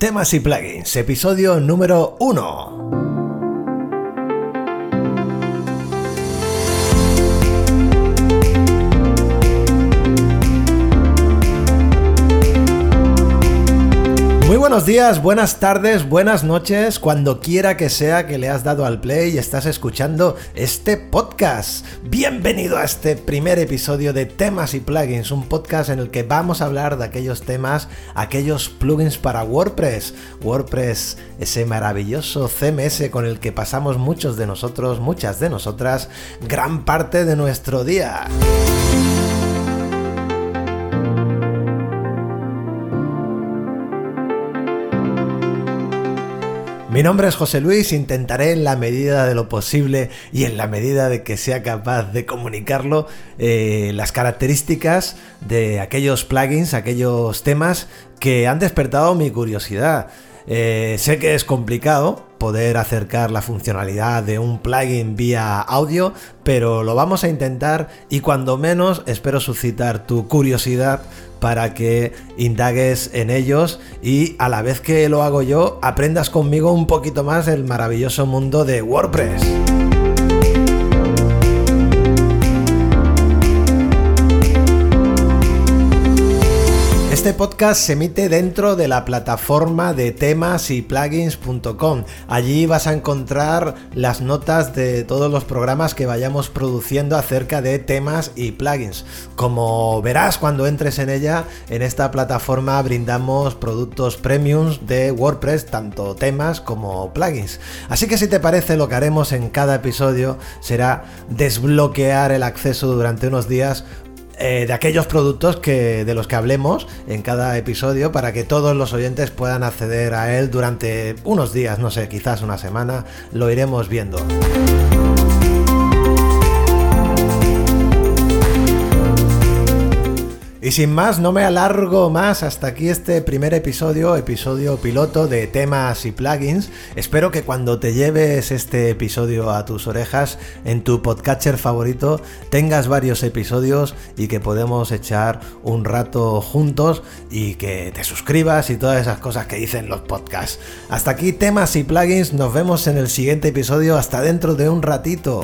Temas y plugins, episodio número 1. Muy buenos días, buenas tardes, buenas noches, cuando quiera que sea que le has dado al play y estás escuchando este podcast. Bienvenido a este primer episodio de Temas y Plugins, un podcast en el que vamos a hablar de aquellos temas, aquellos plugins para WordPress. WordPress, ese maravilloso CMS con el que pasamos muchos de nosotros, muchas de nosotras, gran parte de nuestro día. Mi nombre es José Luis, intentaré en la medida de lo posible y en la medida de que sea capaz de comunicarlo eh, las características de aquellos plugins, aquellos temas que han despertado mi curiosidad. Eh, sé que es complicado poder acercar la funcionalidad de un plugin vía audio, pero lo vamos a intentar y cuando menos espero suscitar tu curiosidad para que indagues en ellos y a la vez que lo hago yo, aprendas conmigo un poquito más del maravilloso mundo de WordPress. Este podcast se emite dentro de la plataforma de temas y plugins.com. Allí vas a encontrar las notas de todos los programas que vayamos produciendo acerca de temas y plugins. Como verás cuando entres en ella, en esta plataforma brindamos productos premiums de WordPress, tanto temas como plugins. Así que si te parece lo que haremos en cada episodio será desbloquear el acceso durante unos días eh, de aquellos productos que, de los que hablemos en cada episodio para que todos los oyentes puedan acceder a él durante unos días, no sé, quizás una semana, lo iremos viendo. Y sin más, no me alargo más hasta aquí este primer episodio, episodio piloto de temas y plugins. Espero que cuando te lleves este episodio a tus orejas en tu podcatcher favorito tengas varios episodios y que podemos echar un rato juntos y que te suscribas y todas esas cosas que dicen los podcasts. Hasta aquí temas y plugins, nos vemos en el siguiente episodio, hasta dentro de un ratito.